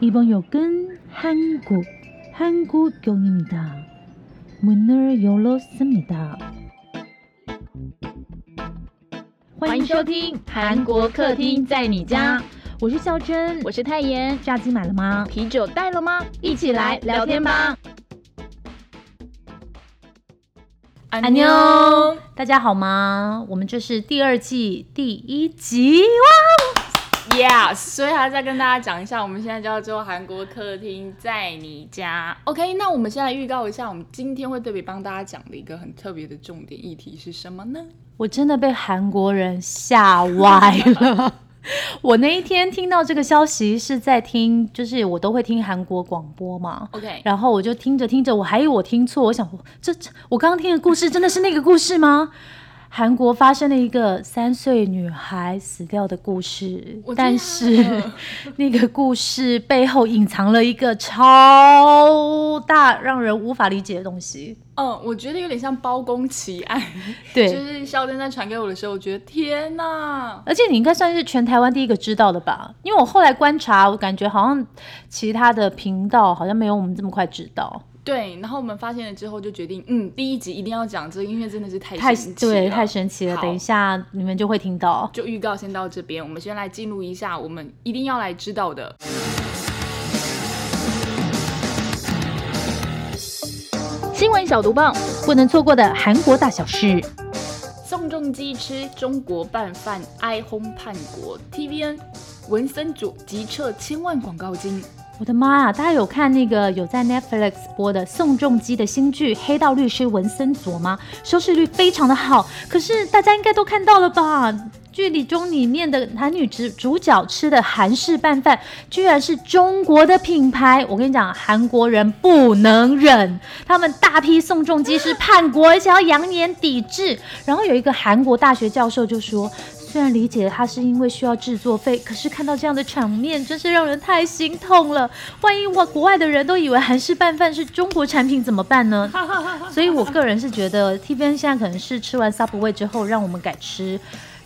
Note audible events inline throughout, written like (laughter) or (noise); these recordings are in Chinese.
이번 역은 한국, 한국역입니다. 문을 열었습니다. 欢迎收听韩国客厅在你家，我是孝珍，我是泰妍。炸鸡买了吗？啤酒带了吗？一起来聊天吧。安妞，大家好吗？我们这是第二季第一集哇！ Yes，所以还要再跟大家讲一下，我们现在叫做韩国客厅在你家。OK，那我们先来预告一下，我们今天会特别帮大家讲的一个很特别的重点议题是什么呢？我真的被韩国人吓歪了。(laughs) 我那一天听到这个消息是在听，就是我都会听韩国广播嘛。OK 然后我就听着听着，我还以为我听错，我想这这我刚刚听的故事真的是那个故事吗？韩国发生了一个三岁女孩死掉的故事，但是 (laughs) 那个故事背后隐藏了一个超大让人无法理解的东西。嗯，我觉得有点像包公奇案。对，就是肖珍在传给我的时候，我觉得天哪！而且你应该算是全台湾第一个知道的吧？因为我后来观察，我感觉好像其他的频道好像没有我们这么快知道，对，然后我们发现了之后，就决定，嗯，第一集一定要讲这个，因为真的是太太神奇了对太神奇了。等一下你们就会听到。就预告先到这边，我们先来进入一下我们一定要来知道的。新闻小毒棒：不能错过的韩国大小事，宋仲基吃中国拌饭哀轰叛国，TVN 文森佐急撤千万广告金。我的妈啊！大家有看那个有在 Netflix 播的宋仲基的新剧《黑道律师文森佐》吗？收视率非常的好，可是大家应该都看到了吧？剧里中里面的男女主主角吃的韩式拌饭，居然是中国的品牌。我跟你讲，韩国人不能忍，他们大批宋仲基是叛国，而且要扬言抵制。然后有一个韩国大学教授就说。虽然理解他是因为需要制作费，可是看到这样的场面，真是让人太心痛了。万一我国外的人都以为韩式拌饭是中国产品怎么办呢？(laughs) 所以我个人是觉得 T V N 现在可能是吃完 Subway 之后，让我们改吃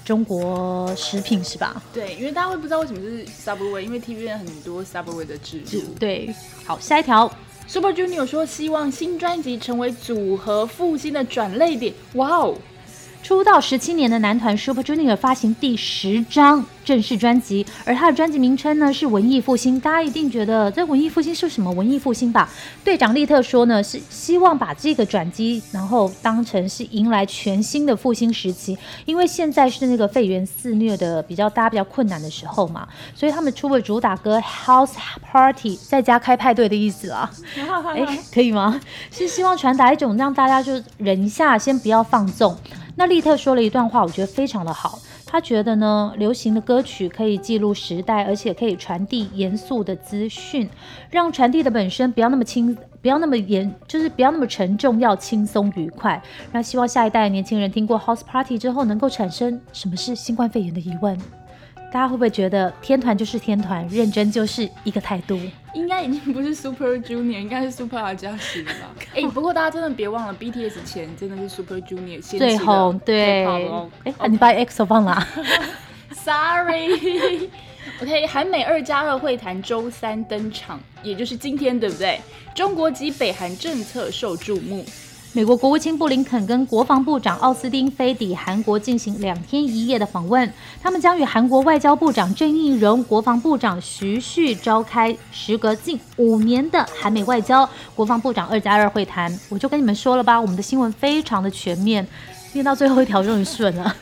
中国食品是吧？对，因为大家会不知道为什么是 Subway，因为 TVN 很多 Subway 的制度。对，好，下一条。Super Junior 说希望新专辑成为组合复兴的转泪点。哇哦！出道十七年的男团 Super Junior 发行第十张正式专辑，而他的专辑名称呢是文艺复兴。大家一定觉得这文艺复兴是什么文艺复兴吧？队长利特说呢，是希望把这个转机，然后当成是迎来全新的复兴时期。因为现在是那个肺炎肆虐的比较大家比较困难的时候嘛，所以他们出了主打歌 House Party，在家开派对的意思啦。(laughs) 哎，可以吗？是希望传达一种让大家就忍一下，先不要放纵。那利特说了一段话，我觉得非常的好。他觉得呢，流行的歌曲可以记录时代，而且可以传递严肃的资讯，让传递的本身不要那么轻，不要那么严，就是不要那么沉重，要轻松愉快。那希望下一代年轻人听过 House Party 之后，能够产生什么是新冠肺炎的疑问。大家会不会觉得天团就是天团，认真就是一个态度？应该已经不是 Super Junior，应该是 Super 阿加西了吧？(laughs) 哎、不过大家真的别忘了，BTS 前真的是 Super Junior 掀起最了红对啊你把 EXO 放哪？Sorry。(laughs) OK，韩美二加二会谈周三登场，也就是今天，对不对？中国及北韩政策受注目。美国国务卿布林肯跟国防部长奥斯汀飞抵韩国进行两天一夜的访问，他们将与韩国外交部长郑义溶、国防部长徐旭召开时隔近五年的韩美外交、国防部长二加二会谈。我就跟你们说了吧，我们的新闻非常的全面，念到最后一条终于顺了。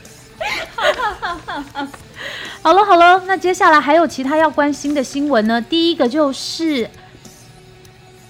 好了好了，那接下来还有其他要关心的新闻呢？第一个就是，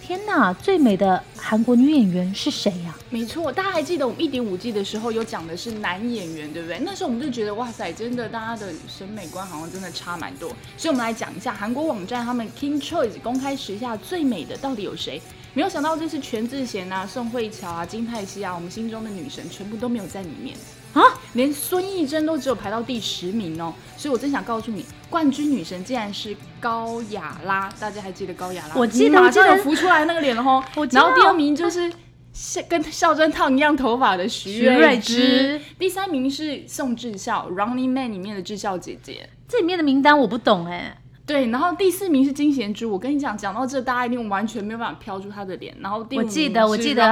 天哪，最美的韩国女演员是谁呀、没错，大家还记得我们一点五季的时候有讲的是男演员，对不对？那时候我们就觉得哇塞，真的大家的审美观好像真的差蛮多。所以我们来讲一下韩国网站他们 King Choice 公开时下最美的到底有谁？没有想到这是全智贤啊、宋慧乔啊、金泰熙啊，我们心中的女神全部都没有在里面。啊？连孙艺珍都只有排到第十名哦，所以我真想告诉你，冠军女神竟然是高雅拉，大家还记得高雅拉？我记得马上我记得有浮出来那个脸了吼。我然后第二名就是像跟孝珍烫一样头发的徐徐瑞芝，第三名是宋智孝《Running Man》里面的智孝姐姐。这里面的名单我不懂哎、对，然后第四名是金贤珠。我跟你讲，讲到这，大家一定完全没有办法飘出他的脸。然后第五我名记得我是记得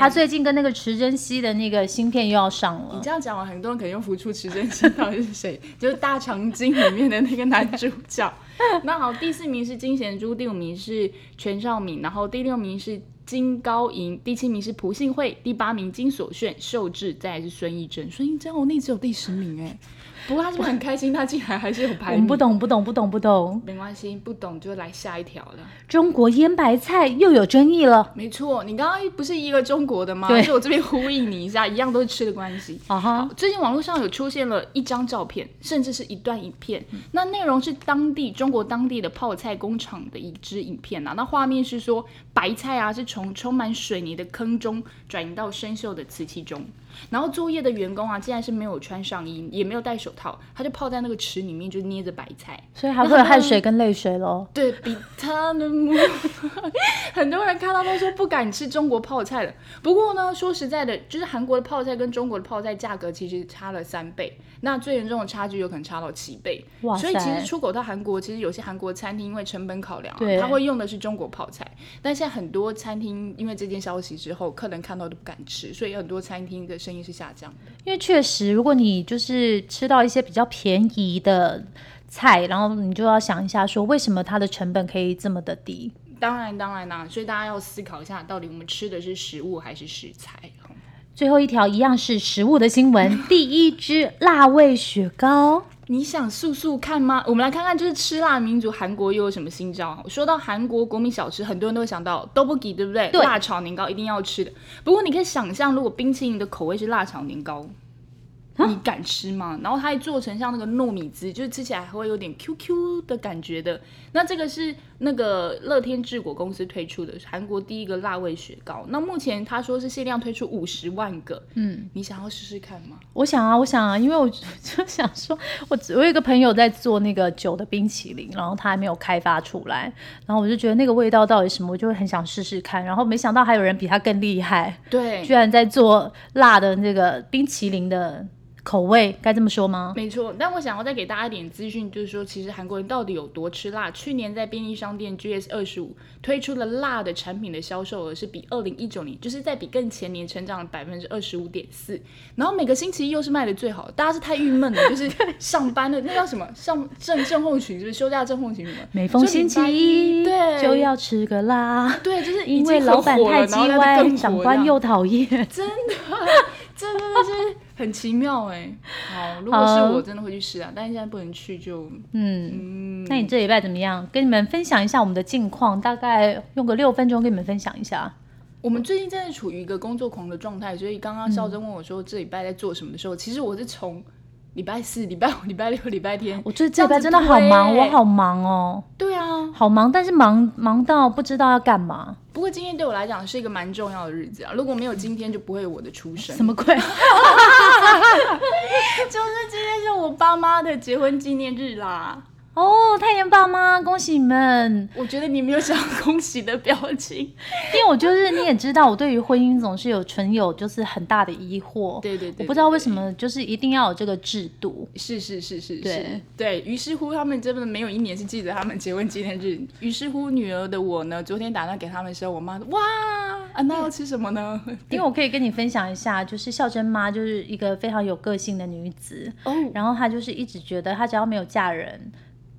他最近跟那个池珍熙的那个芯片又要上了。你这样讲完，很多人可能又浮出池珍熙到底是谁？(laughs) 就是《大长今》里面的那个男主角。那好，第四名是金贤珠，第五名是全少敏，然后第六名是金高银，第七名是朴信惠，第八名金所炫、秀智，再来是孙艺珍。孙艺珍哦，那只有第十名哎。不过他是不是很开心？他竟然还是有排名。我们不懂，不懂，不懂，不懂。没关系，不懂就来下一条了。中国腌白菜又有争议了。没错，你刚刚不是一个中国的吗？对所以我这边呼应你一下，一样都是吃的关系。(laughs) 啊哈好，最近网络上有出现了一张照片，甚至是一段影片，那内容是当地中国当地的泡菜工厂的一支影片啊。那画面是说白菜啊是从充满水泥的坑中转移到生锈的瓷器中，然后作业的员工啊竟然是没有穿上衣，也没有戴手套，他就泡在那个池里面就捏着白菜。所以还会有汗水跟泪水喽。对比他的母，很多人看到都说不敢吃中国泡菜了。不过呢，说实在的，就是韩国的泡菜跟中国的泡菜价格其实差了三倍，那最严重的差距有可能差到七倍。哇所以其实出口到韩国，其实有些韩国餐厅因为成本考量、啊，他会用的是中国泡菜。但现在很多餐厅因为这件消息之后，客人看到都不敢吃，所以很多餐厅的生意是下降的。因为确实，如果你就是吃到一些比较便宜的菜，然后你就要想一下，说为什么它的成本可以这么的低？当然，当然啦、所以大家要思考一下，到底我们吃的是食物还是食材。最后一条一样是食物的新闻，第一支辣味雪糕。你想速速看吗？我们来看看，就是吃辣民族韩国又有什么新招？说到韩国国民小吃，很多人都会想到 tteokbokki，对不对？对辣炒年糕一定要吃的。不过你可以想象，如果冰淇淋的口味是辣炒年糕，你敢吃吗？然后它还做成像那个糯米汁，就是吃起来还会有点 QQ 的感觉的。那这个是那个乐天制果公司推出的韩国第一个辣味雪糕。那目前他说是限量推出五十万个，嗯，你想要试试看吗？我想啊，我想啊，因为我就就想说，我我有一个朋友在做那个酒的冰淇淋，然后他还没有开发出来，然后我就觉得那个味道到底什么，我就会很想试试看。然后没想到还有人比他更厉害，对，居然在做辣的那个冰淇淋的口味，该这么说吗？没错，但我想要再给大家一点资讯，就是说，其实韩国人到底有多吃辣？去年在便利商店 GS 二十五推出了辣的产品的销售额是比二零一九年，就是在比更前年成长了百分之二十五点四。然后每个星期一又是卖的最好，大家是太郁闷了，(laughs) 就是上班的那叫什么上正症候群，就是休假症候群什么？每逢星期一对就要吃个辣，对，就是因为老板太很火了，然后叽歪，长官又讨厌。真的，真的是很奇妙哎。好，如果是我，真的会去试啊，但是现在不能去就，嗯，那你这礼拜怎么样？跟你们分享一下我们的近况，大概用个六分钟跟你们分享一下。我们最近真的处于一个工作狂的状态，所以刚刚孝珍问我说这礼拜在做什么的时候，其实我是从礼拜四、礼拜五、礼拜六、礼拜天，我这这礼拜真的好忙，我好忙哦，对啊。好忙，但是忙忙到不知道要干嘛。不过今天对我来讲是一个蛮重要的日子啊，如果没有今天，就不会有我的出生。什么鬼？(laughs) (laughs) 就是今天是我爸妈的结婚纪念日啦。哦，太妍爸妈，恭喜你们！我觉得你没有想要恭喜的表情。因为我就是你也知道，我对于婚姻总是有存有就是很大的疑惑。对对对我不知道为什么就是一定要有这个制度。是是是是对是，对于是乎，他们真的没有一年是记得他们结婚纪念日。于是乎，女儿的我呢，昨天打电话给他们的时候，我妈说：“哇，啊，那要吃什么呢？”因为我可以跟你分享一下，就是孝珍妈就是一个非常有个性的女子，哦，然后她就是一直觉得她只要没有嫁人，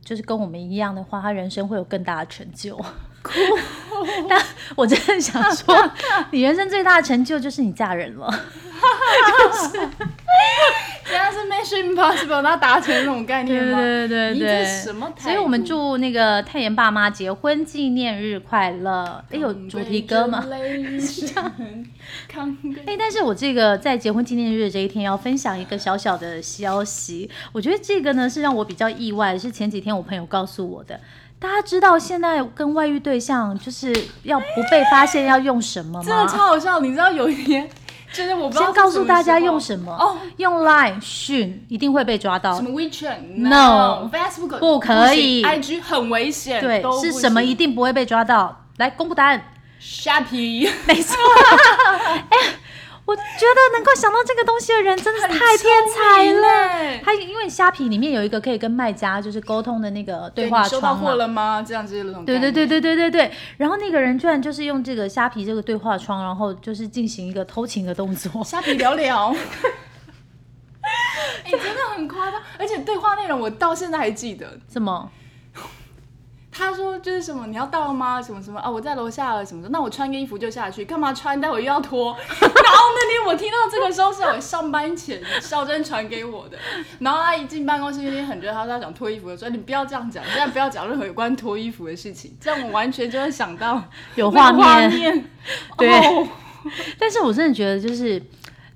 就是跟我们一样的话，他人生会有更大的成就。但我真的想说，(laughs) 你人生最大的成就就是你嫁人了。现在是 Mission Impossible，那达成那种概念吗？对对对对什么态度？所以我们祝那个太妍爸妈结婚纪念日快乐。哎，有主题歌吗 (laughs) 哎，但是我这个在结婚纪念日这一天要分享一个小小的消息，我觉得这个呢是让我比较意外的，是前几天我朋友告诉我的。大家知道现在跟外遇对象就是要不被发现要用什么吗真的？超好笑。你知道有一天，就是我不知道先告诉大家用什么哦，用 Line 讯一定会被抓到什。么 WeChat No Facebook 不可以，IG 很危险，对是什么一定不会被抓到。来公布答案。Shopee 没错，(laughs) 哎，我觉得能够想到这个东西的人真的是太天才了。他因为虾皮里面有一个可以跟卖家就是沟通的那个对话你收到货，了吗？这样子的那种。对对对。对对对对。然后那个人居然就是用这个虾皮这个对话窗，然后就是进行一个偷情的动作。(laughs) 虾皮聊聊。(laughs) (laughs) 哎、真的很夸张，而且对话内容我到现在还记得。什么？他说就是什么你要到了吗？什么什么啊？我在楼下了什么的。那我穿个衣服就下去，干嘛穿？待会又要脱。(laughs) 然后那天我听到这个时候是我上班前肖珍传给我的。然后他一进办公室那天很热，他说他想脱衣服，我说你不要这样讲，现在不要讲任何有关脱衣服的事情，这样我完全就会想到有那个画面。面。对哦 (laughs) 但是我真的觉得就是。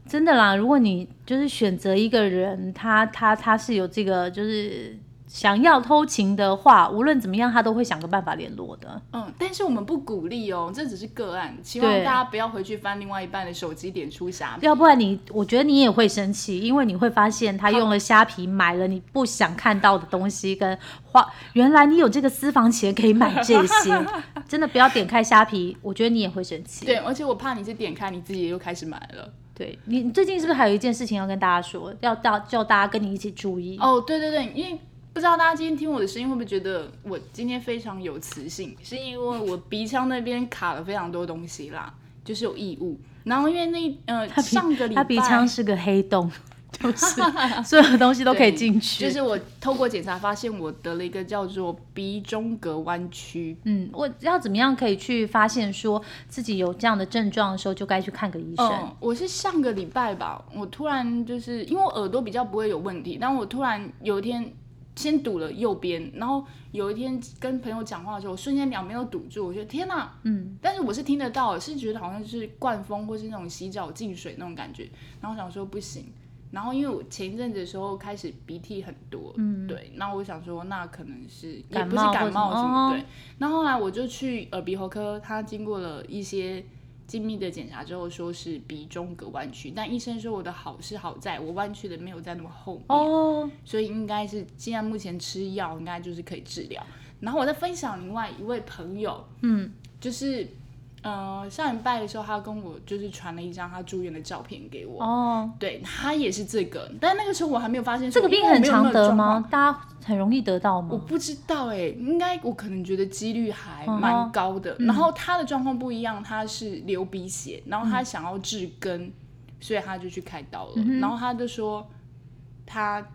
真的啦，如果你就是选择一个人，他他他是有这个就是想要偷情的话，无论怎么样，他都会想个办法联络的。嗯，但是我们不鼓励哦，这只是个案，希望大家不要回去翻另外一半的手机点出虾皮。要不然你，我觉得你也会生气，因为你会发现他用了虾皮买了你不想看到的东西，跟花原来你有这个私房钱可以买这些，(laughs) 真的不要点开虾皮，我觉得你也会生气。对，而且我怕你是点开你自己又开始买了。对你，你最近是不是还有一件事情要跟大家说，要大叫大家跟你一起注意？哦，对对对，因为不知道大家今天听我的声音会不会觉得我今天非常有磁性，是因为我鼻腔那边卡了非常多东西啦，就是有异物。然后因为那呃上个礼拜他鼻腔是个黑洞，(laughs) 就是 (laughs) 所有东西都可以进去。就是我透过检查发现我得了一个叫做鼻中隔弯曲。嗯，我要怎么样可以去发现说自己有这样的症状的时候，就该去看个医生。嗯，我是上个礼拜吧，我突然就是因为我耳朵比较不会有问题，但我突然有一天先堵了右边，然后有一天跟朋友讲话的时候，我瞬间两边都堵住，我觉得天哪，嗯，但是我是听得到，是觉得好像是灌风或是那种洗澡进水那种感觉，然后我想说不行。然后因为我前一阵子的时候开始鼻涕很多，嗯，对，然后我想说那可能是也感不是感冒或什么对。然后后来我就去耳鼻喉科，他经过了一些精密的检查之后，说是鼻中隔弯曲，但医生说我的好是好在我弯曲的没有在那么后面，哦，所以应该是现在目前吃药应该就是可以治疗。然后我再分享另外一位朋友，嗯，就是呃上礼拜的时候，他跟我就是传了一张他住院的照片给我，哦，对他也是这个，但那个时候我还没有发现这个病很常得吗？？大家很容易得到吗？我不知道哎、应该我可能觉得几率还蛮高的。然后他的状况不一样，他是流鼻血，然后他想要治根，所以他就去开刀了。然后他就说他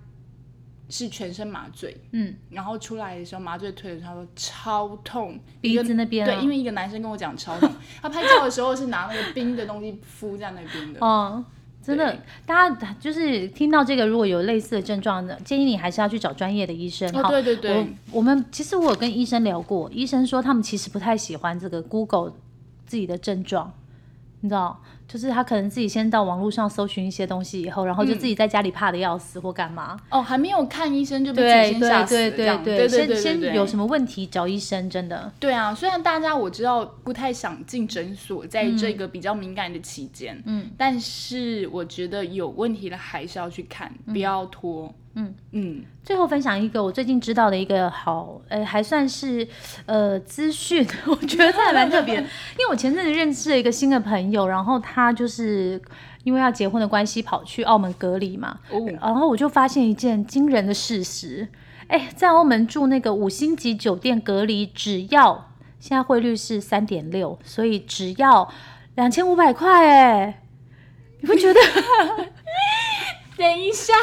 是全身麻醉，嗯，然后出来的时候麻醉退了，他说超痛，鼻子那边啊对，因为一个男生跟我讲超痛，他拍照的时候是拿那个冰的东西敷在那边的。哦。真的，大家就是听到这个，如果有类似的症状的，建议你还是要去找专业的医生。哦，哈对对对，我我们其实我有跟医生聊过，医生说他们其实不太喜欢这个 Google 自己的症状，你知道，就是他可能自己先到网络上搜寻一些东西以后，然后就嗯自己在家里怕的要死或干嘛。哦，还没有看医生就被对自己先吓死这样对对对对先先有？什么问题找医生，真的。对啊，虽然大家我知道不太想进诊所，在这个比较敏感的期间，嗯，但是我觉得有问题的还是要去看，不要拖。嗯嗯，最后分享一个我最近知道的一个好，呃，还算是呃资讯，(laughs) 我觉得这还蛮特别。(laughs) 因为我前阵子认识了一个新的朋友，然后他就是因为要结婚的关系跑去澳门隔离嘛，哦，然后我就发现一件惊人的事实，哎，在澳门住那个五星级酒店隔离，只要现在汇率是三点六，所以只要两千五百块，哎，你不觉得？(laughs) 等一下，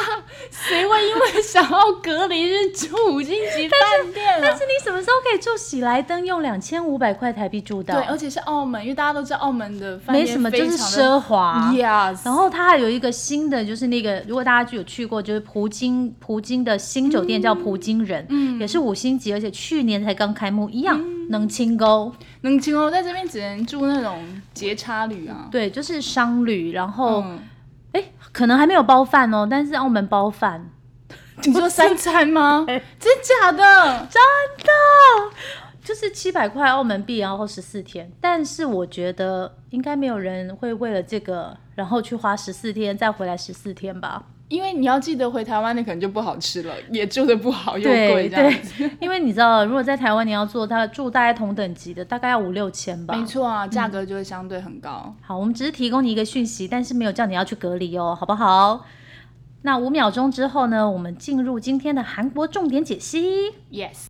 谁会因为想要隔离日住五星级饭店啊？但是你什么时候可以住喜来登，用两千五百块台币住的？对，而且是澳门，因为大家都知道澳门的饭店没什么，就是奢华。Yes，然后它还有一个新的，就是那个，如果大家有去过，就是葡京葡京的新酒店叫葡京人，嗯也是五星级，而且去年才刚开幕，一样能清沟。能请我在这边只能住那种节差旅啊。对，就是商旅，然后可能还没有包饭哦，但是澳门包饭，(laughs) 你说三餐吗？(laughs) 哎真假的？真的？就是七百块澳门币，然后十四天。但是我觉得应该没有人会为了这个，然后去花十四天再回来十四天吧。因为你要记得回台湾，那可能就不好吃了，也住的不好又对贵这样子。对，(laughs) 因为你知道，如果在台湾你要做，它住大概同等级的，大概要五六千吧。没错啊，价格就会相对很高。好，我们只是提供你一个讯息，但是没有叫你要去隔离哦，好不好？那五秒钟之后呢，我们进入今天的韩国重点解析。Yes。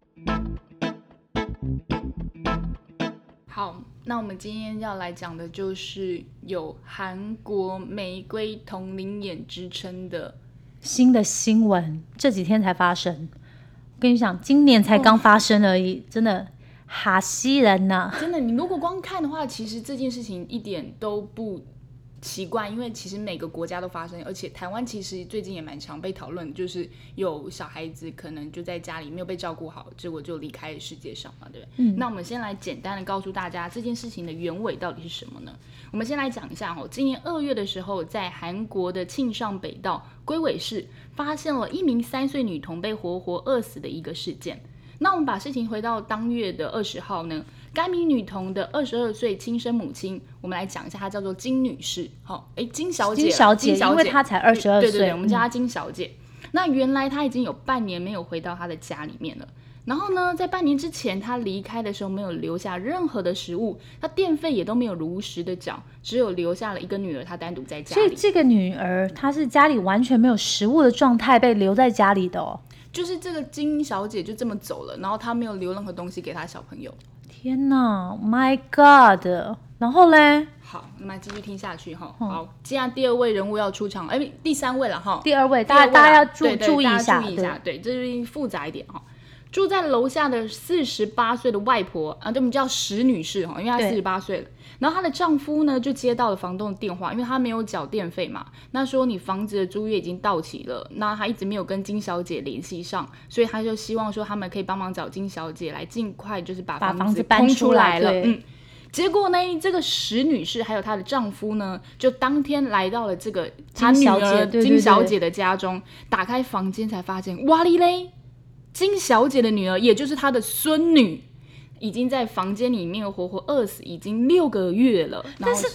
好，那我们今天要来讲的就是有韩国玫瑰同龄眼之称的，新的新闻这几天才发生，我跟你讲，今年才刚发生而已，真的哈西人呐、真的，你如果光看的话，其实这件事情一点都不奇怪，因为其实每个国家都发生，而且台湾其实最近也蛮常被讨论，就是有小孩子可能就在家里没有被照顾好，结果就离开了世界上嘛，对不对？嗯。那我们先来简单的告诉大家这件事情的原委到底是什么呢？我们先来讲一下哦，今年二月的时候，在韩国的庆尚北道龟尾市发现了一名三岁女童被活活饿死的一个事件。那我们把事情回到当月的二十号呢，该名女童的二十二岁亲生母亲，我们来讲一下，她叫做金女士。好、诶，金小姐，金小姐金小姐，因为她才二十二岁对对对，我们叫嗯她金小姐。那原来她已经有半年没有回到她的家里面了。然后呢，在半年之前，她离开的时候没有留下任何的食物，她电费也都没有如实的缴，只有留下了一个女儿，她单独在家里。所以这个女儿她是家里完全没有食物的状态被留在家里的哦。就是这个金小姐就这么走了，然后她没有留任何东西给她小朋友。天哪，My God！然后嘞，好，那么继续听下去哈。好，接下来第二位人物要出场，哎，第三位了哈。第二位，大家大家要注对对注意一下，对注意一下，对，这就是复杂一点哈。住在楼下的四十八岁的外婆啊，对我们叫石女士哈，因为她对四十八岁了。然后她的丈夫呢，就接到了房东的电话，因为她没有缴电费嘛，那说你房子的租约已经到期了，那她一直没有跟金小姐联系上，所以她就希望说他们可以帮忙找金小姐来尽快就是把把房子搬出出来。了，嗯。结果呢，这个石女士还有她的丈夫呢，就当天来到了这个她女金小姐。儿金小姐的家中，打开房间才发现，哇哩嘞，金小姐的女儿，也就是她的孙女，已经在房间里面活活饿死，已经六个月了。但是，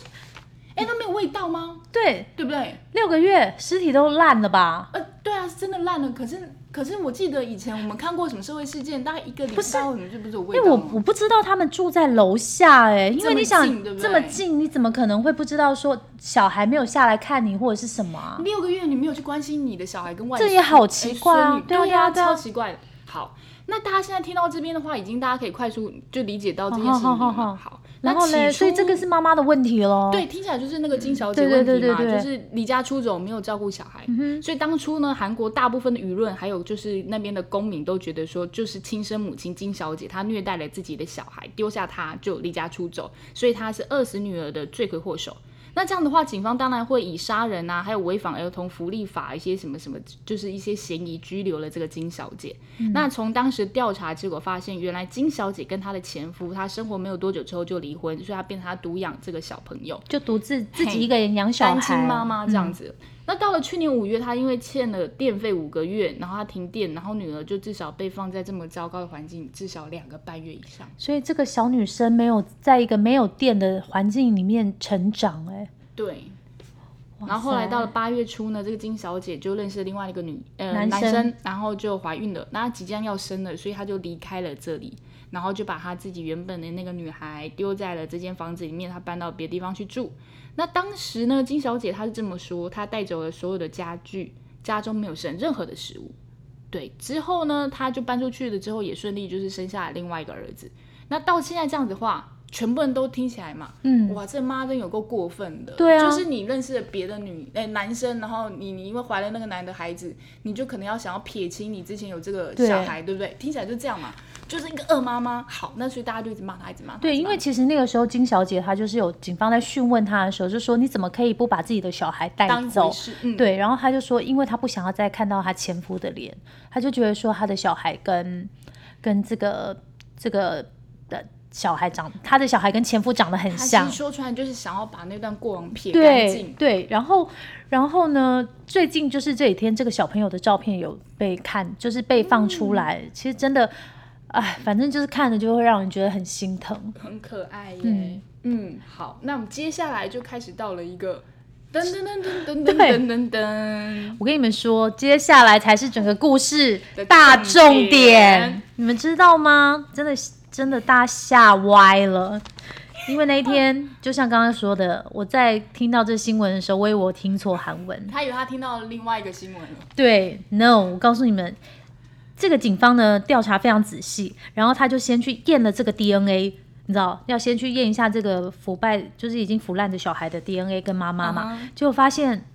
哎，那没有味道吗？对，对不对？六个月尸体都烂了吧？呃，对啊，是真的烂了。可是，可是我记得以前我们看过什么社会事件，大概一个礼拜，为什么就不是有味道因为我？我不知道他们住在楼下哎、因为你想这么近，你怎么可能会不知道说小孩没有下来看你或者是什么啊？六个月你没有去关心你的小孩跟外这也好奇怪啊对啊对呀、对啊超奇怪的。好，那大家现在听到这边的话，已经大家可以快速就理解到这件事情了嘛。好好好好，然后嘞，那起初所以这个是妈妈的问题喽。对，听起来就是那个金小姐问题嘛，对对对就是离家出走，没有照顾小孩。所以当初呢，韩国大部分的舆论还有就是那边的公民都觉得说，就是亲生母亲金小姐她虐待了自己的小孩，丢下她就离家出走，所以她是饿死女儿的罪魁祸首。那这样的话，警方当然会以杀人啊，还有违反儿童福利法一些什么什么，就是一些嫌疑拘留了这个金小姐。那从当时调查结果发现，原来金小姐跟她的前夫，她生活没有多久之后就离婚，所以她变成她独养这个小朋友。就独自自己一个人养小孩，单亲妈妈这嗯样子。那到了去年五月，她因为欠了电费五个月，然后她停电，然后女儿就至少被放在这么糟糕的环境，至少两个半月以上。所以这个小女生没有在一个没有电的环境里面成长、哎，对。然后后来到了八月初呢，这个金小姐就认识了另外一个女呃男生生，然后就怀孕了，那她即将要生了，所以她就离开了这里，然后就把他自己原本的那个女孩丢在了这间房子里面，他搬到别的地方去住。那当时呢，金小姐她是这么说，她带走了所有的家具，家中没有剩任何的食物。对，之后呢，她就搬出去了，之后也顺利就是生下了另外一个儿子。那到现在这样子的话，全部人都听起来嘛，嗯，哇，这妈真有够过分的。对啊就是你认识了别的女哎、男生，然后你你因为怀了那个男的孩子，你就可能要想要撇清你之前有这个小孩，对不对？听起来就这样嘛，就是一个恶妈妈。好，那所以大家就一直骂她，一直骂她。对，因为其实那个时候金小姐她就是有警方在讯问她的时候，就说你怎么可以不把自己的小孩带走对，然后她就说，因为她不想要再看到她前夫的脸，她就觉得说她的小孩跟跟这个这个的小孩长，他的小孩跟前夫长得很像实，说出来就是想要把那段过往撇干净。对，然后然后呢，最近就是这几天这个小朋友的照片有被看，就是被放出来，其实真的，哎，反正就是看了就会让人觉得很心疼。很可爱耶。嗯嗯好，那我们接下来就开始到了一个噔噔噔噔噔噔噔噔，我跟你们说，接下来才是整个故事大重重点点，你们知道吗？真的真的大家吓歪了。因为那一天，就像刚刚说的，我在听到这新闻的时候，我以为我听错韩文。他以为他听到另外一个新闻了。对，no，我告诉你们，这个警方呢调查非常仔细，然后他就先去验了这个 DNA，你知道，要先去验一下这个腐败，就是已经腐烂的小孩的 DNA 跟妈妈嘛结果发现，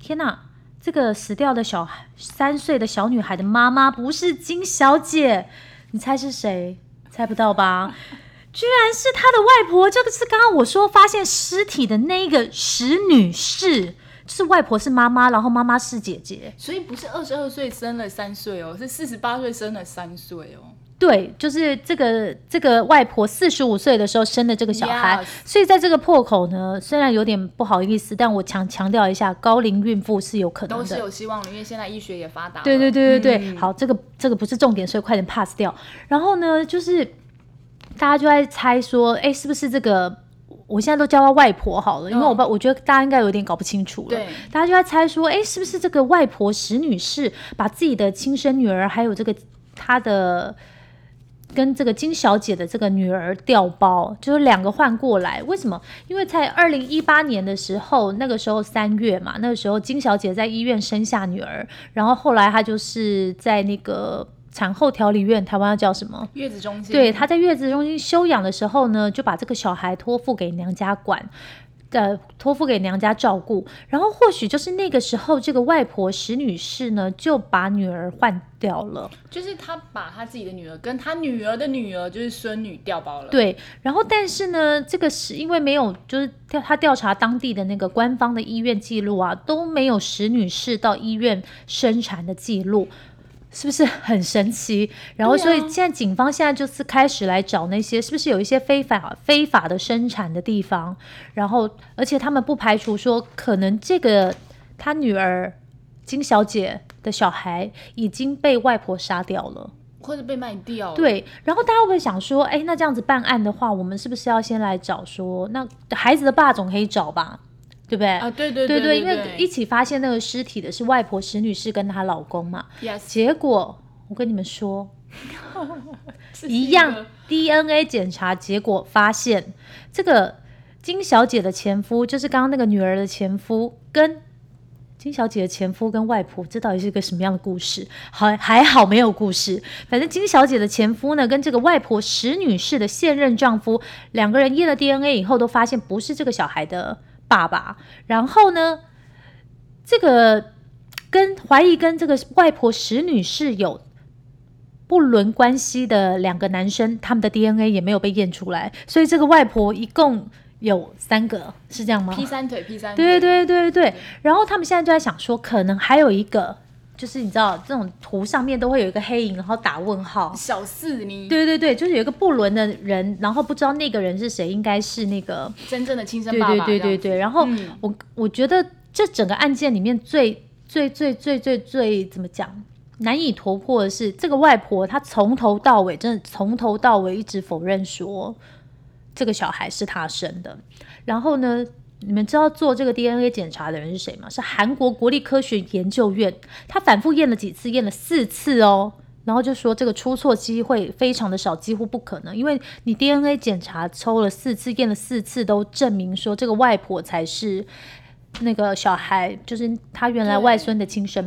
天哪！这个死掉的小孩，三岁的小女孩的妈妈不是金小姐，你猜是谁？猜不到吧？(laughs) 居然是他的外婆，就是刚刚我说发现尸体的那一个石女士，就是外婆是妈妈，然后妈妈是姐姐。所以不是二十二岁生了三岁哦，是四十八岁生了三岁哦。对，就是这个这个外婆四十五岁的时候生的这个小孩 Yes 所以在这个破口呢，虽然有点不好意思，但我强强调一下，高龄孕妇是有可能都是。有希望的，因为现在医学也发达。对对对对对，嗯好，这个这个不是重点，所以快点 pass 掉。然后呢，就是大家就在猜说，哎，是不是这个？我现在都叫她外婆好了，因为我不，我觉得大家应该有点搞不清楚了。对大家就在猜说，哎，是不是这个外婆石女士把自己的亲生女儿，还有这个她的跟这个金小姐的这个女儿调包，就是两个换过来？为什么？因为在二零一八年的时候，那个时候三月嘛，那个时候金小姐在医院生下女儿，然后后来她就是在那个产后调理院，台湾要叫什么？月子中心。对，她在月子中心休养的时候呢，就把这个小孩托付给娘家管。呃，托付给娘家照顾，然后或许就是那个时候，这个外婆石女士呢，就把女儿换掉了。就是她把她自己的女儿跟她女儿的女儿，就是孙女调包了。对，然后但是呢，这个是因为没有，就是调他调查当地的那个官方的医院记录啊，都没有石女士到医院生产的记录。是不是很神奇？然后，所以现在警方现在就是开始来找那些是不是有一些非法非法的生产的地方，然后，而且他们不排除说，可能这个他女儿金小姐的小孩已经被外婆杀掉了。或者被卖掉了。对，然后大家会不会想说，哎，那这样子办案的话，我们是不是要先来找说，那孩子的爸总可以找吧，对不对？啊，对对对对因为一起发现那个尸体的是外婆石女士跟她老公嘛。yes 结果我跟你们说，(laughs) 一样 DNA 检查结果发现，这个金小姐的前夫，就是刚刚那个女儿的前夫，跟金小姐的前夫跟外婆，这到底是一个什么样的故事？还还好没有故事。反正金小姐的前夫呢，跟这个外婆石女士的现任丈夫，两个人验了 DNA 以后，都发现不是这个小孩的爸爸。然后呢，这个跟怀疑跟这个外婆史女士有不伦关系的两个男生，他们的 DNA 也没有被验出来，所以这个外婆一共有三个，是这样吗？劈三腿劈三腿。对对对对对。然后他们现在就在想说，可能还有一个，就是你知道这种图上面都会有一个黑影，然后打问号。小四你对对对，就是有一个不伦的人，然后不知道那个人是谁，应该是那个真正的亲生对爸爸。对对对对。然后嗯我我觉得这整个案件里面最最最最最最怎么讲难以突破的是，这个外婆她从头到尾真的从头到尾一直否认说这个小孩是她生的。然后呢，你们知道做这个 DNA 检查的人是谁吗？是韩国国立科学研究院，他反复验了几次，验了四次哦。然后就说这个出错机会非常的少，几乎不可能，因为你 DNA 检查抽了四次，验了四次，都证明说这个外婆才是那个小孩，就是他原来外孙的亲生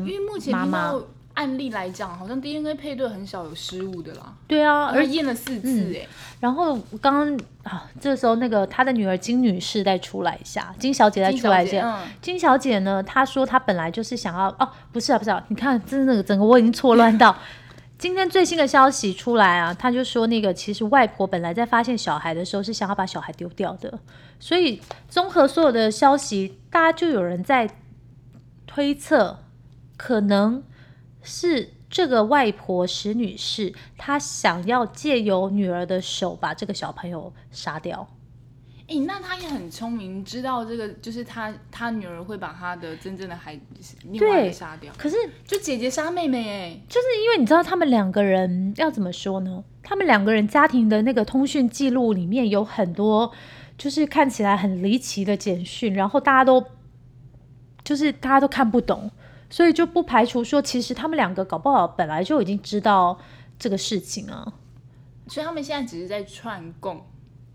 妈妈。案例来讲，好像 DNA 配对很少有失误的啦，对啊，而而验了四次哎、然后刚刚啊，这时候那个他的女儿金女士再出来一下，金小姐再出来一下。小姐嗯金小姐呢，她说她本来就是想要哦，不是啊，不是啊，你看，真的整个我已经错乱到。(laughs) 今天最新的消息出来啊，她就说那个其实外婆本来在发现小孩的时候是想要把小孩丢掉的，所以综合所有的消息，大家就有人在推测，可能是这个外婆石女士，她想要借由女儿的手把这个小朋友杀掉。哎、那她也很聪明，知道这个就是她她女儿会把她的真正的孩另外杀掉，可是就姐姐杀妹妹哎、就是因为你知道，他们两个人要怎么说呢？他们两个人家庭的那个通讯记录里面有很多，就是看起来很离奇的简讯，然后大家都就是大家都看不懂，所以就不排除说，其实他们两个搞不好本来就已经知道这个事情啊。所以他们现在只是在串供。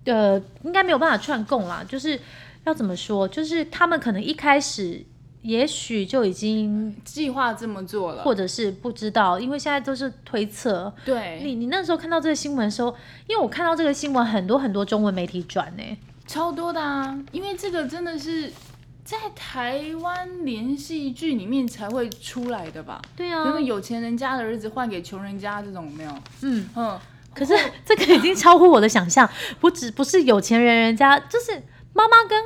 呃，应该没有办法串供啦，就是要怎么说，就是他们可能一开始也许就已经计划这么做了，或者是不知道，因为现在都是推测。对，你你那时候看到这个新闻的时候，因为我看到这个新闻，很多很多中文媒体转呢，超多的啊，因为这个真的是在台湾连续剧里面才会出来的吧？对啊，因为有钱人家的儿子换给穷人家这种没有，嗯。嗯，可是 (laughs) 这个已经超乎我的想象，不只不是有钱人人家，就是妈妈跟，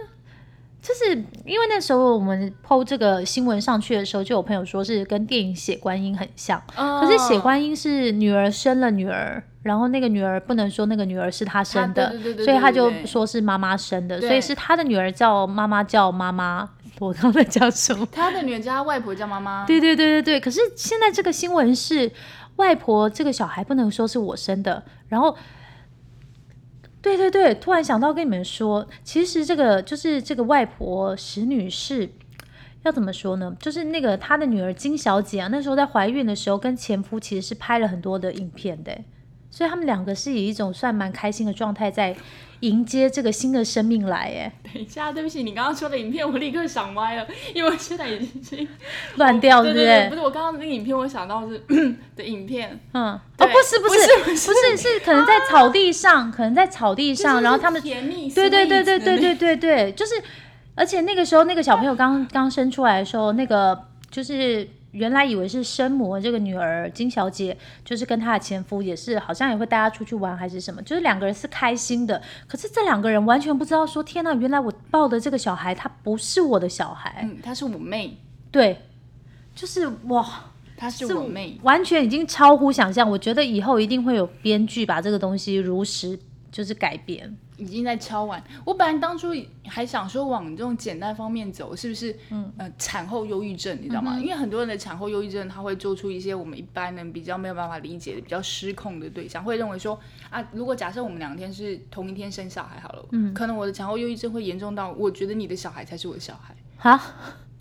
就是因为那时候我们 PO 这个新闻上去的时候，就有朋友说是跟电影《血观音》很像，可是《血观音》是女儿生了女儿，然后那个女儿不能说那个女儿是她生的，所以他就说是妈妈生的，所以是他的女儿叫妈妈叫妈妈，我刚才叫什么？他的女儿叫他外婆叫妈妈，对对对对对，可是现在这个新闻是外婆这个小孩不能说是我生的，然后。对对对，突然想到跟你们说，其实这个就是这个外婆石女士，要怎么说呢？就是那个她的女儿金小姐啊，那时候在怀孕的时候，跟前夫其实是拍了很多的影片的，所以他们两个是以一种算蛮开心的状态在迎接这个新的生命来，哎，等一下，对不起，你刚刚说的影片我立刻想歪了，因为我现在已经 (laughs) 乱掉，对不对？对，不是我刚刚那个影片，我想到是 (clears throat) 的影片，嗯，哦，不是不是不是不是是可能在草地上，可能在草地上，然后他们甜蜜，对对对对对对对对，就是，而且那个时候那个小朋友刚刚生出来的时候，那个就是原来以为是生母的这个女儿金小姐，就是跟她的前夫也是好像也会带她出去玩还是什么，就是两个人是开心的，可是这两个人完全不知道说，天呐，原来我抱的这个小孩他不是我的小孩，嗯，她是我妹，对，就是哇。她是是我妹，完全已经超乎想象。我觉得以后一定会有编剧把这个东西如实就是改变。已经在敲完。我本来当初还想说往这种简单方面走，是不是？嗯，呃，产后忧郁症，你知道吗？因为很多人的产后忧郁症，他会做出一些我们一般人比较没有办法理解的、比较失控的对象，会认为说啊，如果假设我们两天是同一天生小孩好了，嗯，可能我的产后忧郁症会严重到我觉得你的小孩才是我的小孩。好，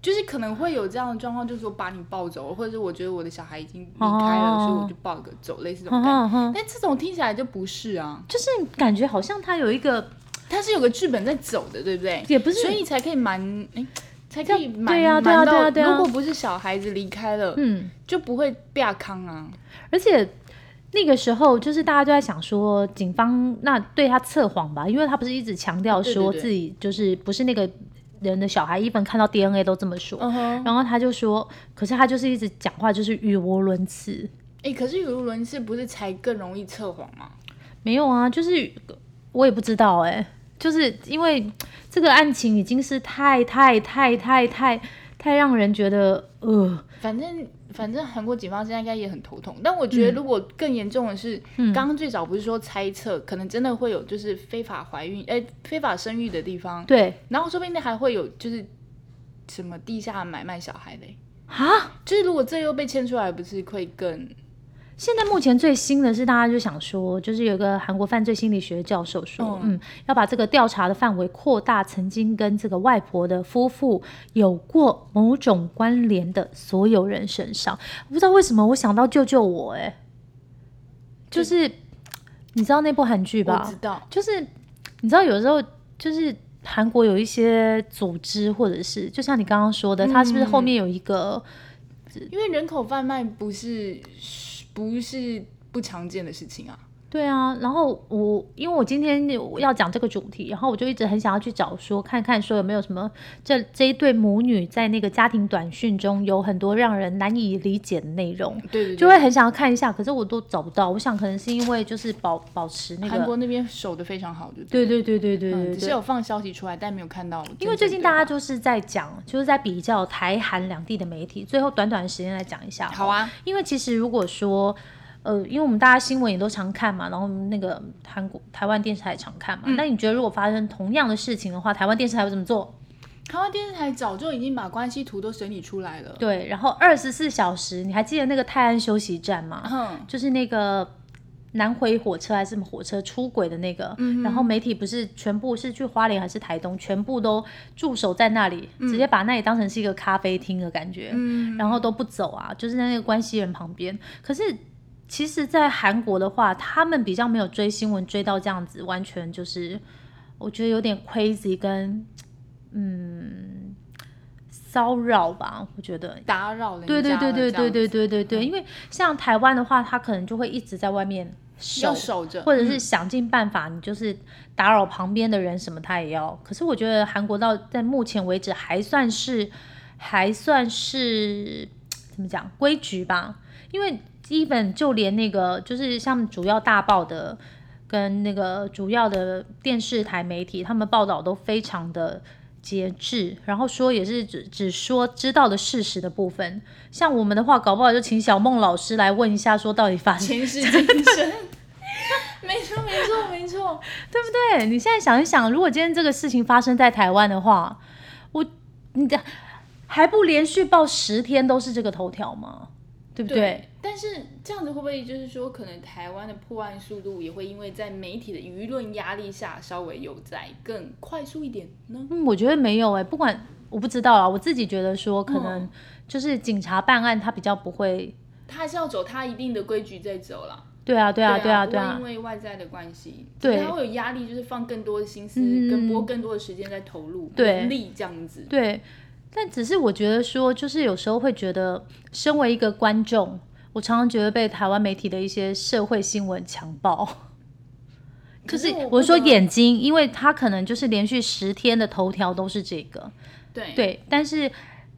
就是可能会有这样的状况，就是说把你抱走了，或者是我觉得我的小孩已经离开了，哦所以我就抱个走，类似这种感觉。但这种听起来就不是啊，就是感觉好像他有一个，(tsk) 他是有个剧本在走的，对不对？也不是所以才可以瞒，哎，才可以瞒对啊对啊对啊对啊如果不是小孩子离开了，嗯，就不会变康啊。而且那个时候就是大家都在想说，警方那对他测谎吧，因为他不是一直强调说自己就是不是那个人的小孩，一本看到 DNA 都这么说。然后他就说，可是他就是一直讲话就是语无伦次，哎，可是语无伦次不是才更容易测谎吗？没有啊，就是我也不知道哎、就是因为这个案情已经是太太太太太太让人觉得呃，反正反正韩国警方现在应该也很头痛，但我觉得如果更严重的是，嗯刚刚最早不是说猜测，可能真的会有就是非法怀孕，哎，非法生育的地方，对然后说不定还会有就是什么地下买卖小孩嘞。啊。就是如果这又被牵出来，不是会更现在目前最新的是，大家就想说，就是有一个韩国犯罪心理学教授说，嗯嗯要把这个调查的范围扩大，曾经跟这个外婆的夫妇有过某种关联的所有人身上。不知道为什么我想到救救我、哎，就是你知道那部韩剧我吧知？道，就是你知道有时候就是韩国有一些组织，或者是就像你刚刚说的，他是不是后面有一个因为人口贩卖不是不是不常见的事情啊。对啊，然后我因为我今天要讲这个主题，然后我就一直很想要去找说看看说有没有什么这这一对母女在那个家庭短讯中有很多让人难以理解的内容，对对对，就会很想要看一下，可是我都找不到。我想可能是因为就是保保持那个，韩国那边守的非常好，对对对对对对。只是有放消息出来，但没有看到。因为最近大家就是在讲，就是在比较台韩两地的媒体。最后短短的时间来讲一下，好啊，因为其实如果说，呃，因为我们大家新闻也都常看嘛，然后那个韩国台湾电视台常看嘛。嗯那你觉得如果发生同样的事情的话，台湾电视台会怎么做？台湾电视台早就已经把关系图都整理出来了。对，然后二十四小时，你还记得那个泰安休息站吗？嗯，就是那个南回火车还是什么火车出轨的那个，然后媒体不是全部是去花莲还是台东，全部都驻守在那里，直接把那里当成是一个咖啡厅的感觉，然后都不走啊，就是在那个关系人旁边。可是其实，在韩国的话，他们比较没有追新闻追到这样子，完全就是我觉得有点 crazy 跟嗯骚扰吧，我觉得。打扰人对对家对对对对对对对，因为像台湾的话，他可能就会一直在外面守着，或者是想尽办法，你就是打扰旁边的人什么，他也要。可是我觉得韩国到在目前为止还算是还算是怎么讲规矩吧，因为基本就连那个就是像主要大报的跟那个主要的电视台媒体，他们报道都非常的。节制，然后说也是只只说知道的事实的部分。像我们的话，搞不好就请小孟老师来问一下，说到底发生前世今生。(laughs) 没错，没错，没错。对不对？你现在想一想，如果今天这个事情发生在台湾的话，我你的还不连续报十天都是这个头条吗？对不对？但是这样子会不会就是说，可能台湾的破案速度也会因为在媒体的舆论压力下，稍微有在更快速一点呢？嗯，我觉得没有哎、不管我不知道啊，我自己觉得说，可能嗯就是警察办案，他比较不会。他还是要走他一定的规矩在走啦。对啊，对啊，对啊，不对啊会因，为外在的关系，对他会有压力，就是放更多的心思，嗯跟拨更多的时间在投入，对人力这样子。对。但只是我觉得说，就是有时候会觉得，身为一个观众，我常常觉得被台湾媒体的一些社会新闻强暴。就是可是我说眼睛，因为他可能就是连续十天的头条都是这个，对对。但是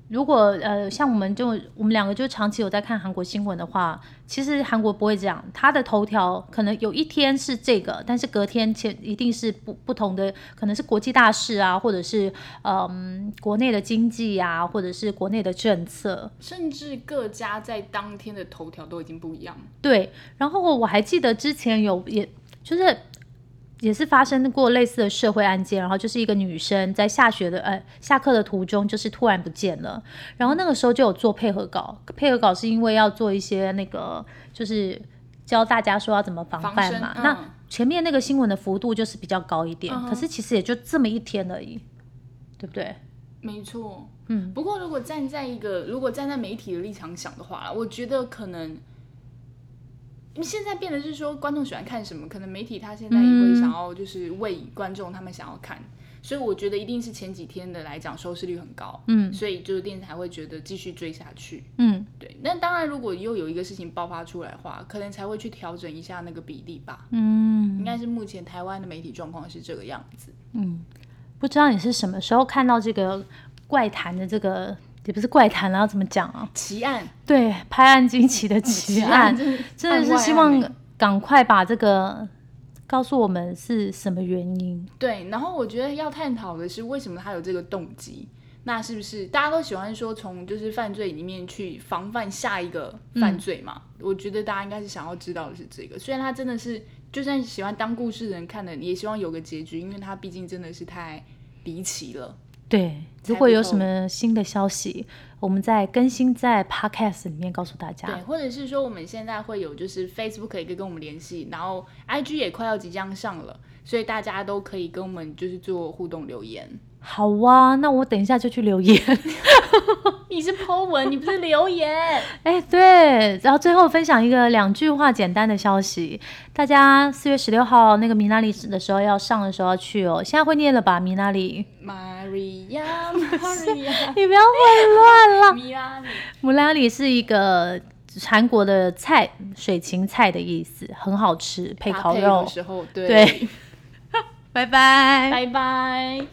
如果呃像我们就我们两个就长期有在看韩国新闻的话，其实韩国不会这样，它的头条可能有一天是这个，但是隔天前一定是不不同的，可能是国际大事啊，或者是嗯国内的经济啊，或者是国内的政策，甚至各家在当天的头条都已经不一样。对。然后我还记得之前有也就是。也是发生过类似的社会案件，然后就是一个女生在下学的呃下课的途中，就是突然不见了。然后那个时候就有做配合稿，配合稿是因为要做一些那个就是教大家说要怎么防范嘛。嗯那前面那个新闻的幅度就是比较高一点，嗯可是其实也就这么一天而已，对不对？没错，嗯，不过如果站在一个如果站在媒体的立场想的话，我觉得可能。现在变得是说，观众喜欢看什么，可能媒体他现在也会想要就是为观众他们想要看，所以我觉得一定是前几天的来讲收视率很高，嗯所以就是电视台会觉得继续追下去，嗯对。那当然，如果又有一个事情爆发出来的话，可能才会去调整一下那个比例吧。嗯应该是目前台湾的媒体状况是这个样子。嗯，不知道你是什么时候看到这个怪谈的这个，也不是怪谈了，要怎么讲啊？奇案，对，拍案惊奇的奇案，真的真的是希望赶快把这个告诉我们是什么原因。对，然后我觉得要探讨的是为什么他有这个动机。那是不是大家都喜欢说从就是犯罪里面去防范下一个犯罪嘛？我觉得大家应该是想要知道的是这个。虽然他真的是，就算喜欢当故事人看的，也希望有个结局，因为他毕竟真的是太离奇了。对，如果有什透么新的消息，我们再更新在 Podcast 里面告诉大家对，家。或者是说我们现在会有就是 Facebook 可以跟我们联系，然后 IG 也快要即将上了，所以大家都可以跟我们就是做互动留言。好啊，那我等一下就去留言。(laughs) 你是 po 文，你不是留言。(laughs) 哎，对，然后最后分享一个两句话简单的消息，大家四月十六号那个米娜里的时候要上的时候要去哦。现在会念了吧，米娜里？Maria (laughs) Maria 你不要混乱了。米拉里，姆拉里是一个韩国的菜，水芹菜的意思，很好吃，配烤肉的。时候，对，对，拜拜。拜拜。